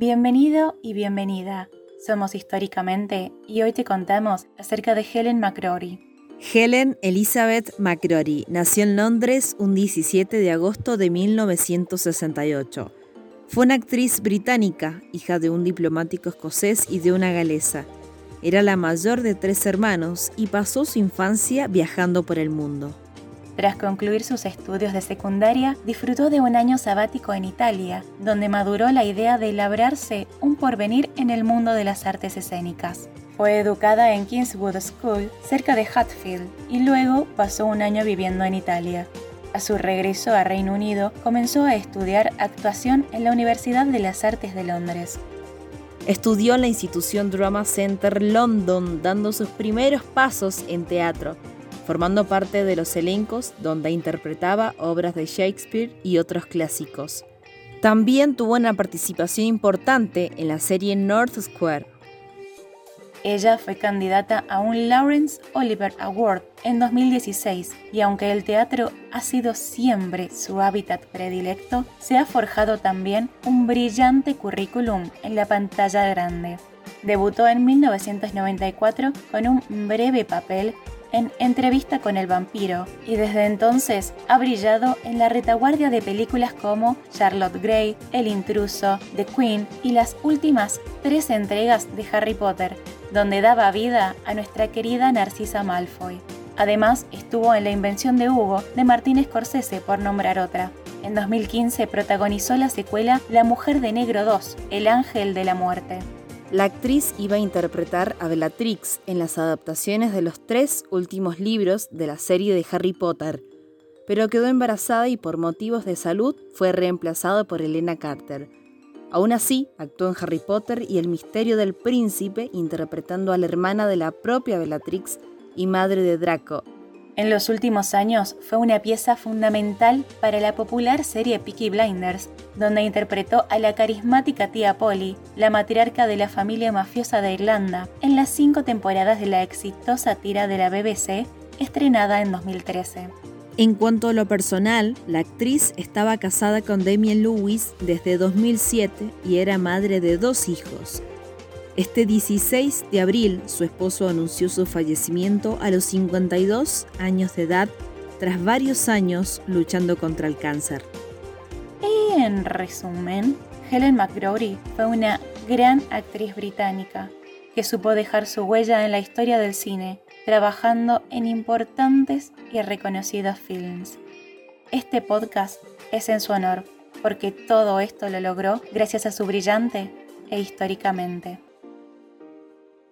Bienvenido y bienvenida. Somos Históricamente y hoy te contamos acerca de Helen McCrory. Helen Elizabeth McCrory nació en Londres un 17 de agosto de 1968. Fue una actriz británica, hija de un diplomático escocés y de una galesa. Era la mayor de tres hermanos y pasó su infancia viajando por el mundo. Tras concluir sus estudios de secundaria, disfrutó de un año sabático en Italia, donde maduró la idea de labrarse un porvenir en el mundo de las artes escénicas. Fue educada en Kingswood School, cerca de Hatfield, y luego pasó un año viviendo en Italia. A su regreso a Reino Unido, comenzó a estudiar actuación en la Universidad de las Artes de Londres. Estudió en la institución Drama Center London, dando sus primeros pasos en teatro formando parte de los elencos donde interpretaba obras de Shakespeare y otros clásicos. También tuvo una participación importante en la serie North Square. Ella fue candidata a un Lawrence Oliver Award en 2016 y aunque el teatro ha sido siempre su hábitat predilecto, se ha forjado también un brillante currículum en la pantalla grande. Debutó en 1994 con un breve papel en Entrevista con el vampiro y desde entonces ha brillado en la retaguardia de películas como Charlotte Gray, El intruso, The Queen y las últimas tres entregas de Harry Potter, donde daba vida a nuestra querida Narcisa Malfoy. Además, estuvo en La invención de Hugo de Martín Scorsese, por nombrar otra. En 2015 protagonizó la secuela La Mujer de Negro 2, El Ángel de la Muerte. La actriz iba a interpretar a Bellatrix en las adaptaciones de los tres últimos libros de la serie de Harry Potter, pero quedó embarazada y por motivos de salud fue reemplazada por Elena Carter. Aún así, actuó en Harry Potter y El misterio del príncipe interpretando a la hermana de la propia Bellatrix y madre de Draco, en los últimos años fue una pieza fundamental para la popular serie Peaky Blinders, donde interpretó a la carismática tía Polly, la matriarca de la familia mafiosa de Irlanda, en las cinco temporadas de la exitosa tira de la BBC, estrenada en 2013. En cuanto a lo personal, la actriz estaba casada con Damien Lewis desde 2007 y era madre de dos hijos, este 16 de abril, su esposo anunció su fallecimiento a los 52 años de edad tras varios años luchando contra el cáncer. Y en resumen, Helen McGrory fue una gran actriz británica que supo dejar su huella en la historia del cine, trabajando en importantes y reconocidos films. Este podcast es en su honor, porque todo esto lo logró gracias a su brillante e históricamente.